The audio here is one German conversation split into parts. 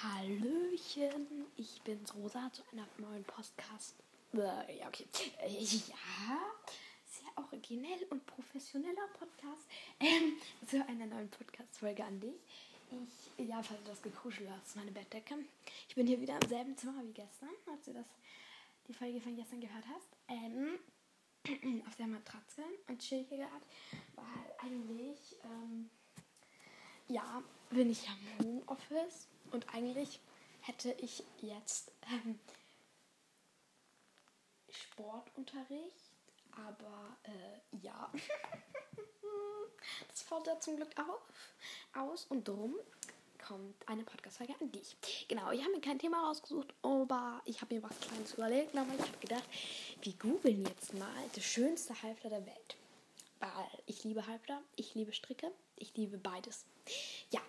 Hallöchen, ich bin's Rosa zu einer neuen Podcast. Äh, ja, okay. Äh, ja, sehr originell und professioneller Podcast. Ähm, zu einer neuen Podcast-Folge an dich. Ich, ja, falls du das gekuschelt hast, meine Bettdecke. Ich bin hier wieder im selben Zimmer wie gestern, als du das, die Folge von gestern gehört hast. Ähm, auf der Matratze und chill hier gerade, weil eigentlich, ähm, ja, bin ich am Homeoffice und eigentlich hätte ich jetzt ähm, Sportunterricht, aber äh, ja, das fällt da zum Glück auf, aus und drum kommt eine Podcast-Folge an dich. Genau, ich habe mir kein Thema rausgesucht, aber ich habe mir was Kleines überlegt. Aber ich habe gedacht, wir googeln jetzt mal das schönste Halfter der Welt. Weil ich liebe Halfter, ich liebe Stricke, ich liebe beides. Ja.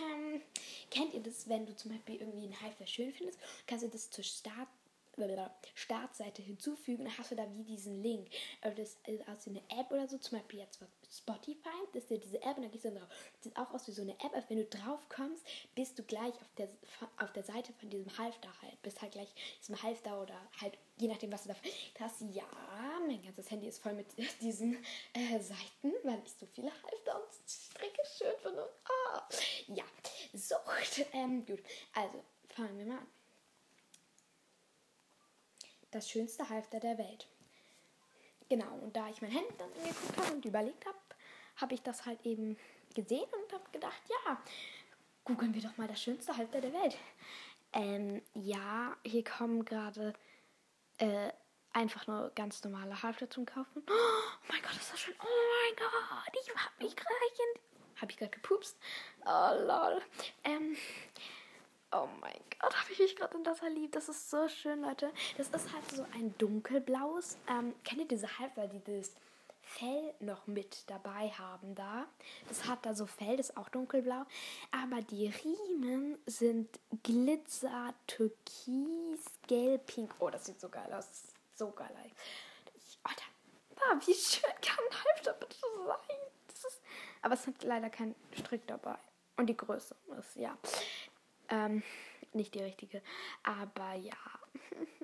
Ähm, kennt ihr das, wenn du zum Beispiel irgendwie einen Halfter schön findest, kannst du das zur Start Startseite hinzufügen, dann hast du da wie diesen Link. Also das ist aus wie eine App oder so, zum Beispiel jetzt Spotify, das ist ja diese App und dann gehst du dann drauf. Das sieht auch aus wie so eine App, als wenn du drauf kommst, bist du gleich auf der, auf der Seite von diesem Halfter halt. Bist halt gleich diesem Halfter oder halt, je nachdem, was du da hast. Ja, mein ganzes Handy ist voll mit diesen äh, Seiten, weil ich so viele Halfter und Schön finde. Oh. Ja, so, ähm, gut. Also, fangen wir mal an das schönste Halfter der Welt. Genau, und da ich mein Handy dann angeguckt habe und überlegt habe, habe ich das halt eben gesehen und habe gedacht, ja, googeln wir doch mal das schönste Halfter der Welt. Ähm, ja, hier kommen gerade äh, einfach nur ganz normale Halfter zum Kaufen. Oh mein Gott, ist das schön. Oh mein Gott, ich hab mich gerade Habe ich gerade gepupst? Oh lol. Ähm, Oh mein Gott, habe ich mich gerade in das verliebt. Das ist so schön, Leute. Das ist halt so ein dunkelblaues. Ähm, kennt ihr diese Halfter, die das Fell noch mit dabei haben da? Das hat da so Fell, das ist auch dunkelblau. Aber die Riemen sind Glitzer, Türkis, Gelb, Pink. Oh, das sieht so geil aus. so geil aus. Da, wie schön kann ein Halfter bitte sein? Aber es hat leider keinen Strick dabei. Und die Größe ist, ja. Ähm, nicht die richtige. Aber ja.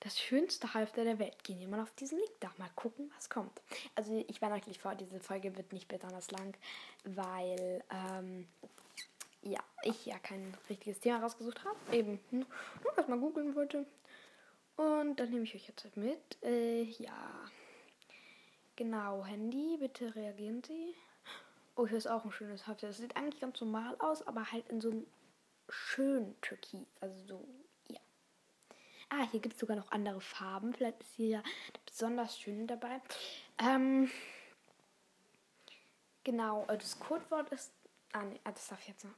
Das schönste Halfter der Welt. Gehen wir mal auf diesen Link da. Mal gucken, was kommt. Also ich war natürlich vor, diese Folge wird nicht besonders lang, weil ähm, ja, ich ja kein richtiges Thema rausgesucht habe. Eben nur was mal googeln wollte. Und dann nehme ich euch jetzt mit. Äh, ja. Genau, Handy, bitte reagieren Sie. Oh, hier ist auch ein schönes Halfter. Das sieht eigentlich ganz normal aus, aber halt in so einem schön türkis. Also so, ja. Ah, hier gibt es sogar noch andere Farben. Vielleicht ist hier ja besonders schön dabei. Ähm, genau, äh, das Codewort ist. Ah, nee, ah, das darf ich jetzt noch.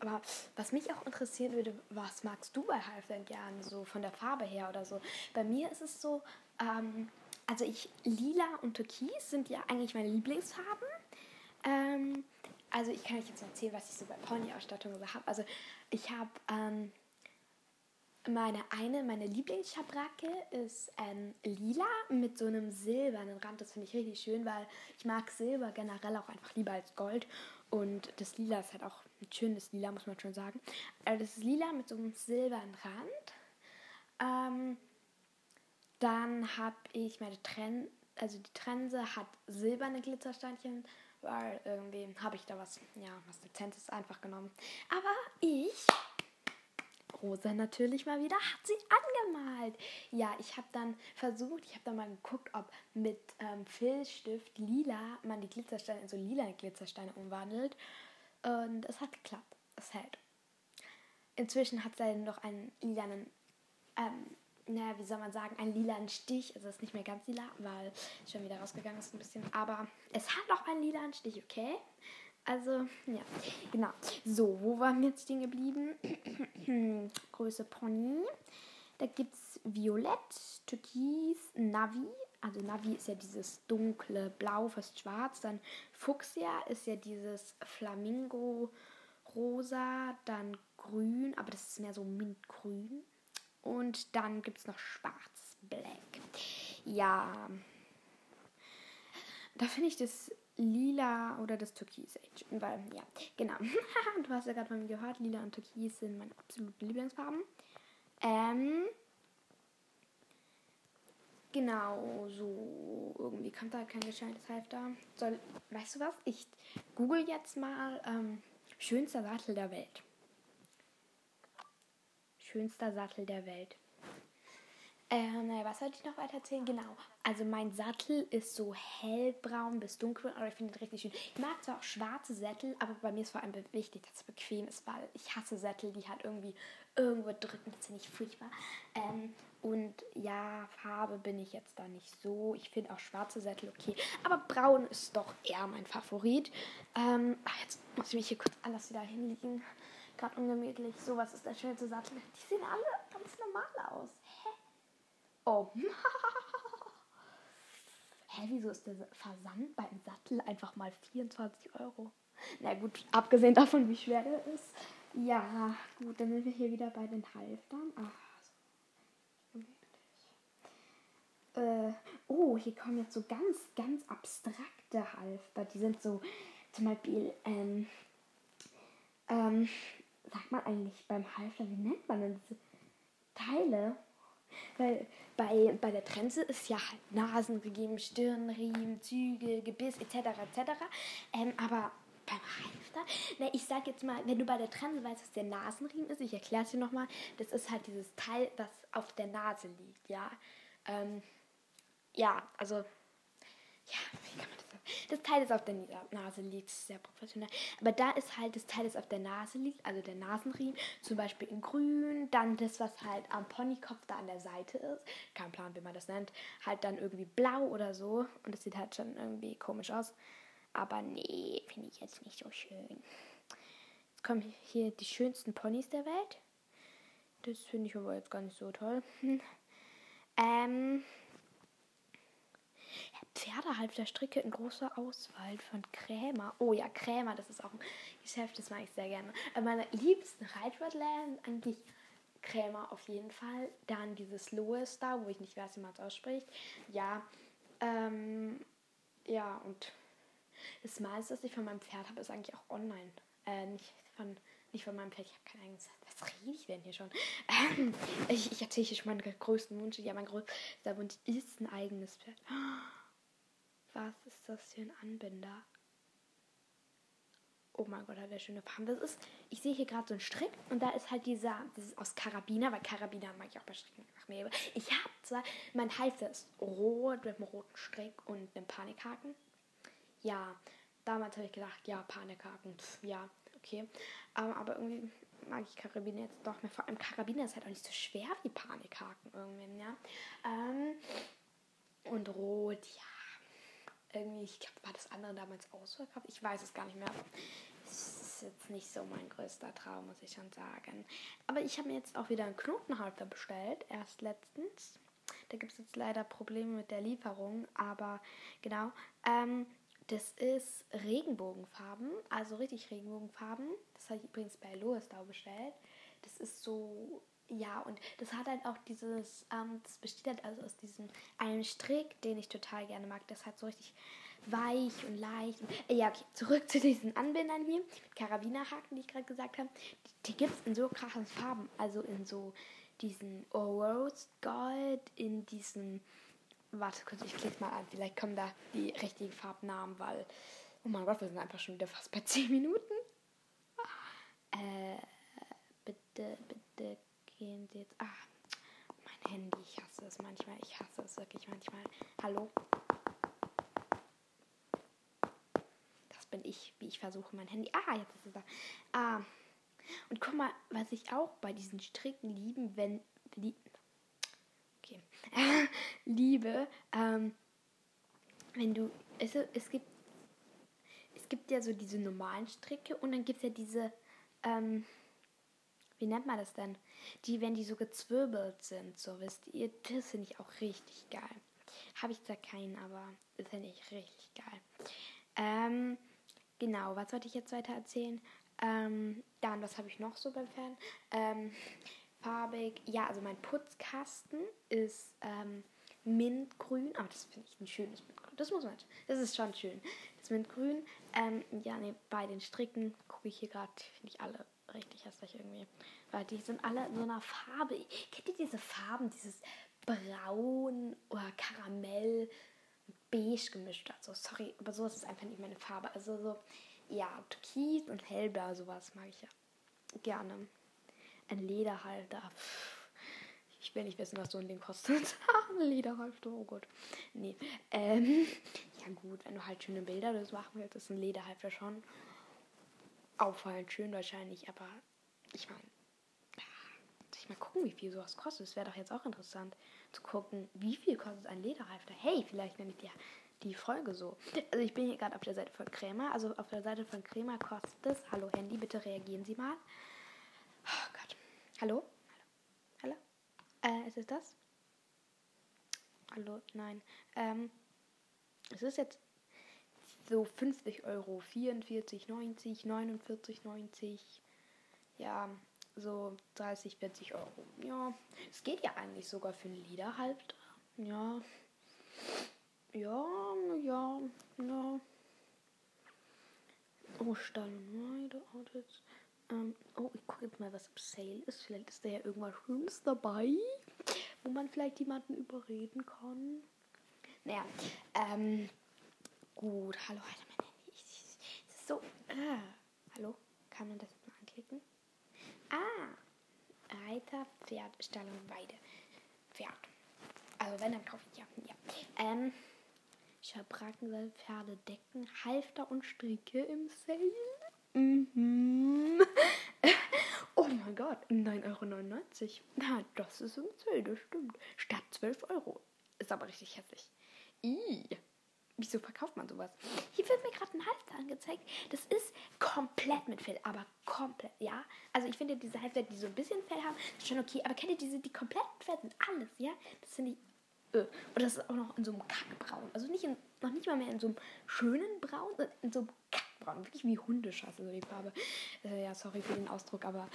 Aber was mich auch interessieren würde, was magst du bei Halfdan gern, so von der Farbe her oder so? Bei mir ist es so, ähm, also ich, lila und türkis sind ja eigentlich meine Lieblingsfarben. Ähm, also ich kann euch jetzt erzählen, was ich so bei Pony-Ausstattung habe. Also ich habe ähm, meine eine, meine Lieblingsschabracke ist ähm, lila mit so einem silbernen Rand. Das finde ich richtig schön, weil ich mag Silber generell auch einfach lieber als Gold. Und das Lila ist halt auch ein schönes Lila, muss man schon sagen. Also das ist lila mit so einem silbernen Rand. Ähm, dann habe ich meine Trense, also die Trense hat silberne Glitzersteinchen weil irgendwie habe ich da was, ja, was Dezentes einfach genommen. Aber ich, Rosa natürlich mal wieder, hat sie angemalt. Ja, ich habe dann versucht, ich habe dann mal geguckt, ob mit ähm, Filzstift lila man die Glitzersteine in so lila Glitzersteine umwandelt. Und es hat geklappt. Es hält. Inzwischen hat sie noch einen lilanen ähm, naja, wie soll man sagen, einen lilanen Stich. Also es ist nicht mehr ganz lila, weil es schon wieder rausgegangen ist ein bisschen. Aber es hat auch einen lilanen Stich, okay? Also, ja, genau. So, wo waren wir jetzt stehen geblieben? Größe Pony. Da gibt es Violett, Türkis, Navi. Also Navi ist ja dieses dunkle Blau, fast schwarz. Dann Fuchsia ist ja dieses Flamingo rosa. Dann Grün, aber das ist mehr so mintgrün. Und dann gibt es noch Schwarz, Black. Ja. Da finde ich das lila oder das Türkis. Weil, ja, genau. du hast ja gerade von mir gehört, lila und Türkis sind meine absoluten Lieblingsfarben. Ähm, genau, so irgendwie kommt da kein gescheites Halfter. Soll, weißt du was? Ich google jetzt mal ähm, schönster Sattel der Welt. Schönster Sattel der Welt. Äh, naja, was sollte ich noch weiter erzählen? Genau. Also mein Sattel ist so hellbraun bis dunkelbraun, aber ich finde ihn richtig schön. Ich mag zwar auch schwarze Sättel, aber bei mir ist vor allem wichtig, dass es bequem ist, weil ich hasse Sättel, die halt irgendwie irgendwo drücken. Das finde ich furchtbar. Ähm, und ja, Farbe bin ich jetzt da nicht so. Ich finde auch schwarze Sättel okay. Aber braun ist doch eher mein Favorit. Ähm, ach, jetzt muss ich mich hier kurz alles wieder hinlegen. Gerade ungemütlich. So, was ist der schönste Sattel? Die sehen alle ganz normal aus. Oh. Hä, wieso ist der Versand beim Sattel einfach mal 24 Euro? Na gut, abgesehen davon, wie schwer der ist. Ja, gut, dann sind wir hier wieder bei den Halftern. Ach, so äh, oh, hier kommen jetzt so ganz, ganz abstrakte Halfter. Die sind so, zum Beispiel, ähm, ähm, sagt man eigentlich beim Halfter, wie nennt man denn diese Teile? Weil bei, bei der Trense ist ja halt Nasenriemen, Stirnriemen, Zügel, Gebiss etc. etc. Ähm, aber beim Halfter, na, ich sag jetzt mal, wenn du bei der Trense weißt, was der Nasenriemen ist, ich erkläre es dir nochmal, das ist halt dieses Teil, das auf der Nase liegt, ja. Ähm, ja, also, ja, wie kann man das Teil, das auf der Nase liegt, ist sehr professionell. Aber da ist halt das Teil, das auf der Nase liegt, also der Nasenriemen, zum Beispiel in grün, dann das, was halt am Ponykopf da an der Seite ist, kein Plan, wie man das nennt, halt dann irgendwie blau oder so. Und das sieht halt schon irgendwie komisch aus. Aber nee, finde ich jetzt nicht so schön. Jetzt kommen hier die schönsten Ponys der Welt. Das finde ich aber jetzt gar nicht so toll. ähm, Pferdehalfter Stricke in großer Auswahl von Krämer. Oh ja, Krämer, das ist auch ein Geschäft, das mag ich sehr gerne. Aber meine liebsten Reitsportler eigentlich Krämer auf jeden Fall. Dann dieses Lois da, wo ich nicht weiß, wie man es ausspricht. Ja, ähm, ja, und das meiste, was ich von meinem Pferd habe, ist eigentlich auch online. Äh, nicht von, nicht von meinem Pferd, ich habe kein eigenes. Was rede ich denn hier schon? Ähm, ich, ich erzähle hier schon meinen größten Wunsch. Ja, mein größter Wunsch ist ein eigenes Pferd. Was ist das für ein Anbinder? Oh mein Gott, hat der schöne Farben. Das ist, ich sehe hier gerade so einen Strick und da ist halt dieser, das ist aus Karabiner, weil Karabiner mag ich auch bei Stricken. Ich habe zwar, mein Halfter ist rot mit einem roten Strick und einem Panikhaken. Ja, damals habe ich gedacht, ja, Panikhaken, pf, ja, okay. Um, aber irgendwie mag ich Karabiner jetzt doch mehr. Vor allem Karabiner ist halt auch nicht so schwer wie Panikhaken irgendwie, ja. Ähm, und rot, ja irgendwie, ich glaube, war das andere damals ausverkauft? Ich weiß es gar nicht mehr. Es ist jetzt nicht so mein größter Traum, muss ich schon sagen. Aber ich habe mir jetzt auch wieder einen Knotenhalter bestellt, erst letztens. Da gibt es jetzt leider Probleme mit der Lieferung, aber genau. Ähm, das ist Regenbogenfarben, also richtig Regenbogenfarben. Das habe ich übrigens bei Loesdau bestellt. Das ist so ja, und das hat halt auch dieses, ähm, das besteht halt also aus diesem einen Strick, den ich total gerne mag. Das hat so richtig weich und leicht. Und, äh, ja, okay, zurück zu diesen Anbindern hier, mit Karabinerhaken, die ich gerade gesagt habe. Die, die gibt es in so krassen Farben. Also in so diesen Rose Gold, in diesen, warte kurz, ich klicke mal an, vielleicht kommen da die richtigen Farbnamen, weil, oh mein Gott, wir sind einfach schon wieder fast bei 10 Minuten. Äh, bitte, bitte gehen Sie jetzt. Ah, mein Handy. Ich hasse es manchmal. Ich hasse es wirklich manchmal. Hallo? Das bin ich, wie ich versuche, mein Handy. Ah, jetzt ist es da. Ah. Und guck mal, was ich auch bei diesen Stricken lieben, wenn. Die, okay. liebe, ähm, wenn du. Es, es gibt. Es gibt ja so diese normalen Stricke und dann gibt es ja diese. Ähm, wie nennt man das denn? Die, wenn die so gezwirbelt sind, so wisst ihr, das finde ich auch richtig geil. Habe ich zwar keinen, aber das finde ich richtig geil. Ähm, genau, was wollte ich jetzt weiter erzählen? Ähm, dann, was habe ich noch so beim Fan? Ähm, farbig, ja, also mein Putzkasten ist ähm, mintgrün, aber das finde ich ein schönes Mintgrün. das muss man. Das ist schon schön. Das Mintgrün, ähm, ja, nee, bei den Stricken gucke ich hier gerade, finde ich alle richtig hässlich irgendwie. Weil die sind alle in so einer Farbe. Kennt ihr diese Farben? Dieses Braun oder Karamell, Beige gemischt. Also, sorry, aber sowas ist einfach nicht meine Farbe. Also so, ja, Türkis und Hellblau, sowas mag ich ja gerne. Ein Lederhalter. Ich will nicht wissen, was so ein Ding kostet. ein Lederhalter, oh Gott. Nee. Ähm, ja gut, wenn du halt schöne Bilder das machen willst, ist ein Lederhalter schon auffallend schön wahrscheinlich, aber ich meine, ich mal gucken, wie viel sowas kostet. Es wäre doch jetzt auch interessant zu gucken, wie viel kostet ein Lederhalfter. Hey, vielleicht nenne ich dir die Folge so. Also ich bin hier gerade auf der Seite von Krämer. Also auf der Seite von Krämer kostet es. Hallo Handy, bitte reagieren Sie mal. Oh Gott. Hallo? Hallo? Hallo? Äh, ist es das? Hallo? Nein. Ähm, es ist jetzt so 50 Euro, 44,90, 49,90. Ja, so 30, 40 Euro. Ja, es geht ja eigentlich sogar für einen Lederhalfter. Ja. Ja, ja, ja. Oh, Stall und Outfits. Ähm, oh, ich gucke jetzt mal, was im Sale ist. Vielleicht ist da ja irgendwas Schönes dabei, wo man vielleicht jemanden überreden kann. Naja, ähm, gut. Hallo, Alter, mein Handy. Ich, ist so, äh, hallo? Kann man das mal anklicken? Ah, Reiter, Pferd, Stall und Weide. Pferd. Also wenn, dann kaufe ich ja. ja. Ähm, Schabracken, Pferde, Decken, Halfter und Stricke im Sale. Mhm. oh mein Gott, 9,99 Euro. Na, das ist im Sale, das stimmt. Statt 12 Euro. Ist aber richtig hässlich. Ih. Wieso verkauft man sowas? Hier wird mir gerade ein Halfter angezeigt. Das ist komplett mit Fell, aber komplett, ja. Also ich finde diese Halfter, die so ein bisschen Fell haben, ist schon okay. Aber kennt ihr diese, die komplett Fell sind? Alles, ja? Das finde ich äh, und das ist auch noch in so einem Kackbraun. Also nicht in, noch nicht mal mehr in so einem schönen Braun, sondern in so einem Kackbraun. Wirklich wie Hundeschasse, so die Farbe. Äh, ja, sorry für den Ausdruck, aber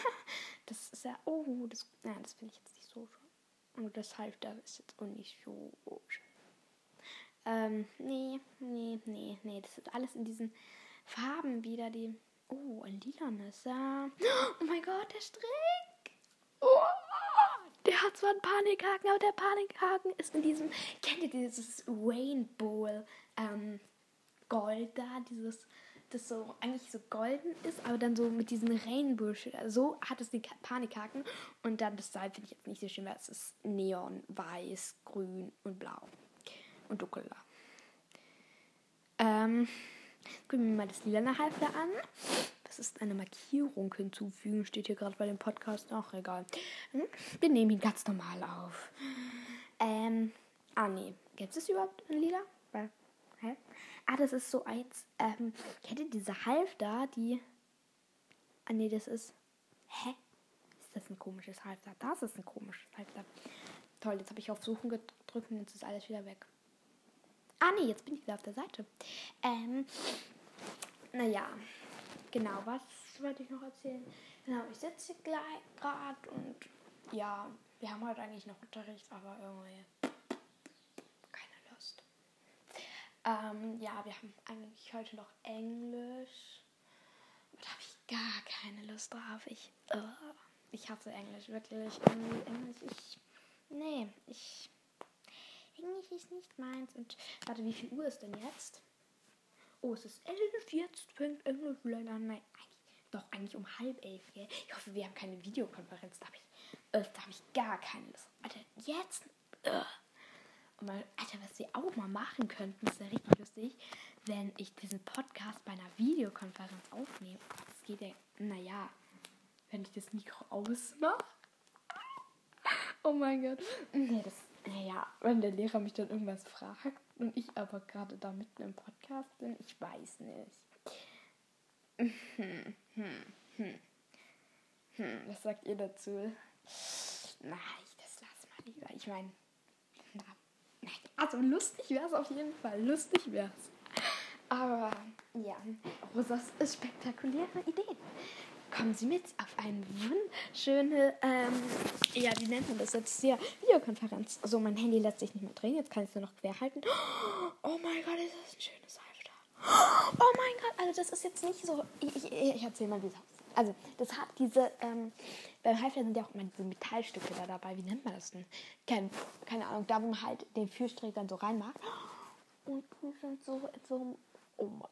das ist ja, oh, das, ja, das finde ich jetzt nicht so schön. Und das Halfter ist jetzt auch nicht so schön. Ähm, nee, nee, nee, nee. Das ist alles in diesen Farben wieder, die. Oh, ein lilanes, ja. Oh mein Gott, der Strick! Oh, der hat zwar einen Panikhaken, aber der Panikhaken ist in diesem. Kennt ihr dieses Rainbow ähm, Gold da? Dieses. Das so eigentlich so golden ist, aber dann so mit diesem Rainbow. Also so hat es den Panikhaken. Und dann das Seil finde ich jetzt nicht so schön, weil es ist neon, weiß, grün und blau und dunkeler. Ähm, gucken wir mal das lilane Halfter an. Das ist eine Markierung hinzufügen, steht hier gerade bei dem Podcast. Ach, egal. Hm? Wir nehmen ihn ganz normal auf. Ähm, ah, nee. Gibt es überhaupt ein Lila? Hä? Ah, das ist so eins. Ähm, kennt ihr diese Halfter, die. Ah, nee, das ist. Hä? Ist das ein komisches Halfter? Das ist ein komisches Halfter. Toll, jetzt habe ich auf Suchen gedrückt und jetzt ist alles wieder weg. Ah, nee, jetzt bin ich wieder auf der Seite. Ähm, naja, genau, was wollte ich noch erzählen? Genau, ich sitze gleich gerade und ja, wir haben heute eigentlich noch Unterricht, aber irgendwie keine Lust. Ähm, ja, wir haben eigentlich heute noch Englisch. Da habe ich gar keine Lust drauf. Ich, uh, ich hasse Englisch, wirklich. Englisch, ich, nee, ich Englisch ist nicht meins. Und warte, wie viel Uhr ist denn jetzt? Oh, es ist elf. Jetzt fängt Englisch leider an. Nein, eigentlich, doch eigentlich um halb elf. Gell? Ich hoffe, wir haben keine Videokonferenz. Da habe ich, äh, hab ich gar keine Lust. Alter, jetzt. Äh. Mal, Alter, was wir auch mal machen könnten, ist ja richtig lustig, wenn ich diesen Podcast bei einer Videokonferenz aufnehme. Das geht ja, naja, wenn ich das Mikro ausmache. Oh mein Gott. Nee, das naja, wenn der Lehrer mich dann irgendwas fragt und ich aber gerade da mitten im Podcast bin, ich weiß nicht. Hm, hm, hm. Was sagt ihr dazu? Nein, das lass mal lieber. Ich meine, also lustig wäre es auf jeden Fall. Lustig wäre es. Aber ja, Rosas spektakuläre Ideen. Kommen Sie mit auf eine wunderschöne, ähm, ja, wie nennt man das jetzt hier? Videokonferenz. So, mein Handy lässt sich nicht mehr drehen, jetzt kann ich es nur noch quer halten. Oh mein Gott, ist das ein schönes Halfter. Oh mein Gott, also das ist jetzt nicht so, ich, ich, ich erzähle mal, wie es aussieht. Also, das hat diese, ähm, beim Halfter sind ja auch immer diese Metallstücke da dabei, wie nennt man das denn? Keine, keine Ahnung, da wo man halt den Führstrich dann so reinmacht. Und die sind so, so, oh mein,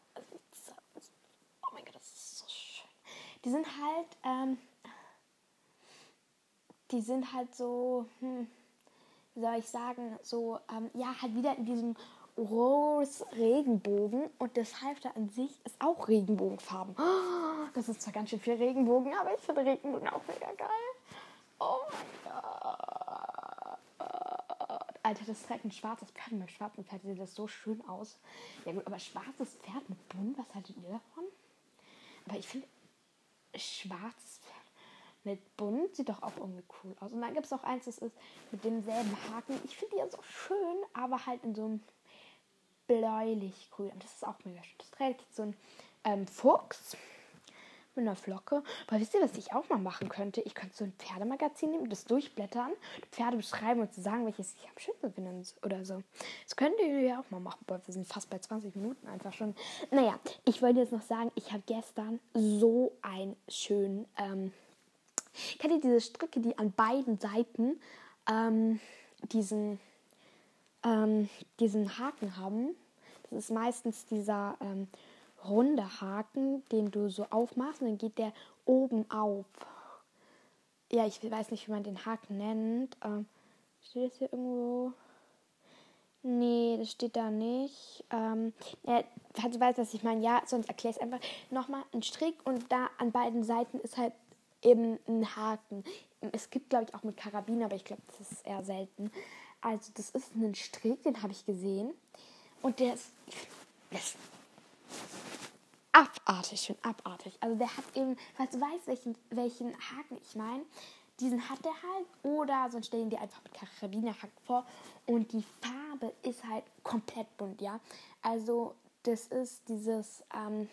oh mein Gott, das ist so schön. Die sind halt, ähm, die sind halt so, hm, wie soll ich sagen, so, ähm, ja, halt wieder in diesem Rose Regenbogen und das Halfter an sich ist auch Regenbogenfarben. Oh, das ist zwar ganz schön viel Regenbogen, aber ich finde Regenbogen auch mega geil. Oh mein Gott. Alter, das trägt ein schwarzes Pferd. Mit schwarzen Pferd sieht das so schön aus. Ja gut, aber schwarzes Pferd mit bunt, was haltet ihr davon? Aber ich finde, schwarzes Pferd mit bunt sieht doch auch irgendwie cool aus. Und dann gibt es auch eins, das ist mit demselben Haken. Ich finde die ja so schön, aber halt in so einem bläulich grün. Das ist auch mega schön. Das trägt so ein ähm, Fuchs mit einer Flocke. Aber wisst ihr, was ich auch mal machen könnte? Ich könnte so ein Pferdemagazin nehmen, das durchblättern, Pferde beschreiben und zu sagen, welches ich am schönsten finde oder so. Das könnt ihr ja auch mal machen. Boah, wir sind fast bei 20 Minuten einfach schon. Naja, ich wollte jetzt noch sagen, ich habe gestern so einen schönen ähm, Kennt ihr diese Stricke, die an beiden Seiten ähm, diesen, ähm, diesen Haken haben? Das ist meistens dieser ähm, runde Haken, den du so aufmachst und dann geht der oben auf. Ja, ich weiß nicht, wie man den Haken nennt. Ähm, steht das hier irgendwo? Nee, das steht da nicht. Ähm, falls du weißt, was ich meine, ja, sonst erklär es einfach nochmal. Ein Strick und da an beiden Seiten ist halt eben ein Haken. Es gibt, glaube ich, auch mit Karabiner, aber ich glaube, das ist eher selten. Also, das ist ein Strick, den habe ich gesehen. Und der ist abartig, schon abartig. Also, der hat eben, falls du weißt, welchen, welchen Haken ich meine, diesen hat der halt. Oder sonst stellen die einfach mit Karabinerhaken vor. Und die Farbe ist halt komplett bunt, ja. Also, das ist dieses, ähm,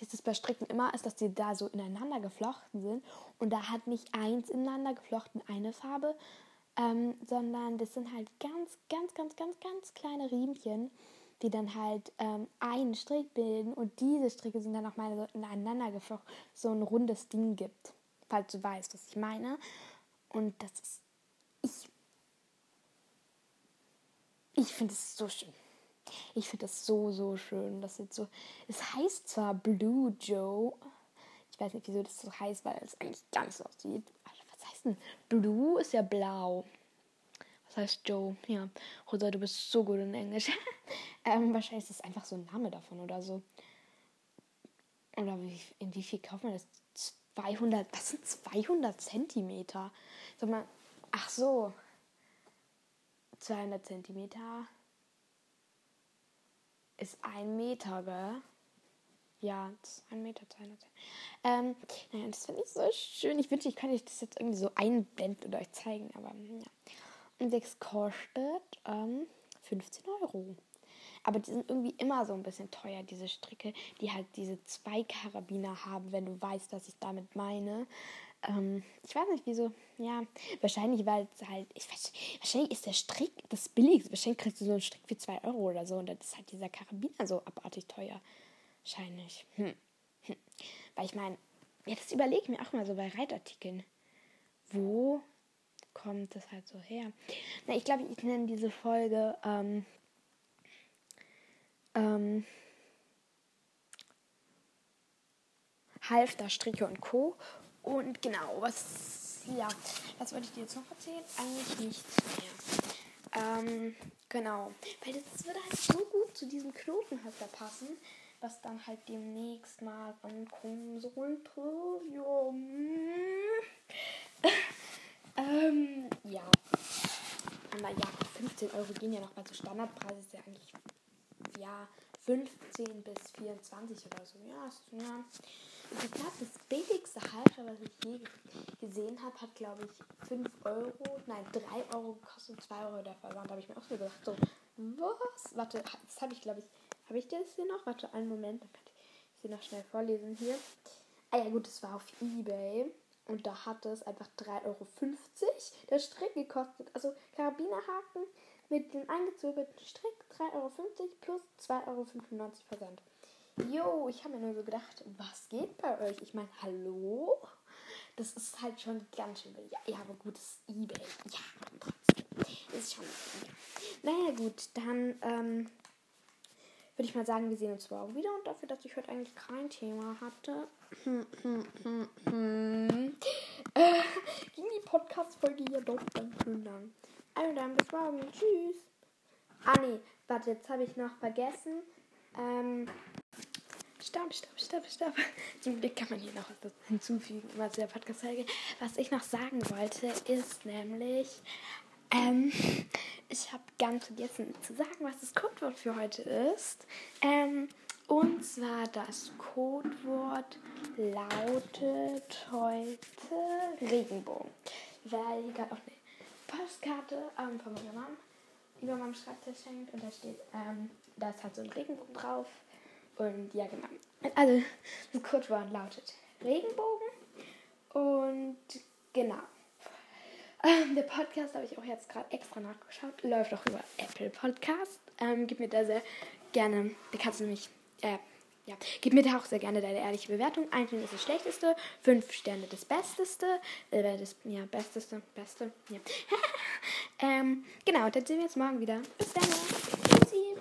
dieses bei Stricken immer ist, dass die da so ineinander geflochten sind. Und da hat nicht eins ineinander geflochten eine Farbe, ähm, sondern das sind halt ganz, ganz, ganz, ganz, ganz kleine Riemchen, die dann halt ähm, einen Strick bilden. Und diese Stricke sind dann nochmal so ineinander geflochten, so ein rundes Ding gibt. Falls du weißt, was ich meine. Und das ist. Ich. Ich finde es so schön. Ich finde das so, so schön. Das jetzt so. Es heißt zwar Blue Joe. Ich weiß nicht, wieso das so heißt, weil es eigentlich ganz so aussieht. Was heißt denn? Blue ist ja blau. Heißt Joe? Ja. Rosa, du bist so gut in Englisch. ähm, wahrscheinlich ist das einfach so ein Name davon oder so. Oder wie, in wie viel kauft man das? 200, was sind 200 Zentimeter? Sag mal, ach so. 200 Zentimeter ist ein Meter, gell? Ja, das ist ein Meter, 200. Ähm, naja, das finde ich so schön. Ich wünschte, ich könnte euch das jetzt irgendwie so einblenden oder euch zeigen, aber ja. Und das kostet ähm, 15 Euro. Aber die sind irgendwie immer so ein bisschen teuer, diese Stricke, die halt diese zwei Karabiner haben, wenn du weißt, was ich damit meine. Ähm, ich weiß nicht, wieso. Ja, wahrscheinlich, weil es halt. Ich weiß, wahrscheinlich ist der Strick das billigste. Wahrscheinlich kriegst du so einen Strick für 2 Euro oder so. Und dann ist halt dieser Karabiner so abartig teuer. Wahrscheinlich. Hm. Hm. Weil ich meine, ja, das überlege ich mir auch mal so bei Reitartikeln. Wo kommt das halt so her? Na, ich glaube, ich nenne diese Folge. Ähm, ähm, Halfter, Stricke und Co. Und genau, was, ja, was wollte ich dir jetzt noch erzählen? Eigentlich nichts mehr. Ähm, genau. Weil das würde halt so gut zu diesem Knotenhalter passen, was dann halt demnächst mal ankommen sollte. Ja. Ähm, ja. Aber ja, 15 Euro gehen ja noch mal zu Standardpreis, ist ja eigentlich, ja, 15 bis 24 oder so. Ja, ist, ja. Ich glaube, das billigste Halter, was ich je gesehen habe, hat, glaube ich, 5 Euro, nein, 3 Euro gekostet, 2 Euro der Versand. Da habe ich mir auch so gedacht, so, was? Warte, das habe ich, glaube ich, habe ich das hier noch? Warte, einen Moment, dann kann ich sie noch schnell vorlesen hier. Ah ja gut, es war auf Ebay. Und da hatte es einfach 3,50 Euro der Strick gekostet. Also Karabinerhaken mit dem eingezwirbelten Strick 3,50 Euro plus 2,95 Euro Versand. Jo, ich habe mir nur so gedacht, was geht bei euch? Ich meine, hallo? Das ist halt schon ganz schön billig. Ja, aber gut, das ist Ebay. Ja, trotzdem. Ist schon. Ja. Naja, gut, dann ähm, würde ich mal sagen, wir sehen uns morgen wieder. Und dafür, dass ich heute eigentlich kein Thema hatte, äh, ging die Podcast-Folge ja doch ganz schön lang. Also dann bis morgen. Tschüss. Ah, nee, warte, jetzt habe ich noch vergessen. Ähm, stopp, stopp, stopp, stopp. Zum Glück kann man hier noch was hinzufügen, was der Podcast-Folge. Was ich noch sagen wollte, ist nämlich, ähm, ich habe ganz vergessen zu sagen, was das Codewort für heute ist. Ähm, und zwar das Codewort lautet heute Regenbogen. Weil gerade auch eine Postkarte ähm, von meiner Mom über meinem Schreibtisch hängt und da steht, ähm, da ist halt so ein Regenbogen drauf. Und ja, genau. Also, das Codewort lautet Regenbogen. Und genau. Ähm, der Podcast habe ich auch jetzt gerade extra nachgeschaut. Läuft auch über Apple Podcast. Ähm, gib mir da sehr gerne, da kannst du nämlich, äh, ja, gib mir da auch sehr gerne deine ehrliche Bewertung. Ein Stern ist das Schlechteste, fünf Sterne das Besteste, äh, das, ja, Besteste, Beste, ja. ähm, genau, dann sehen wir uns morgen wieder. Bis dann.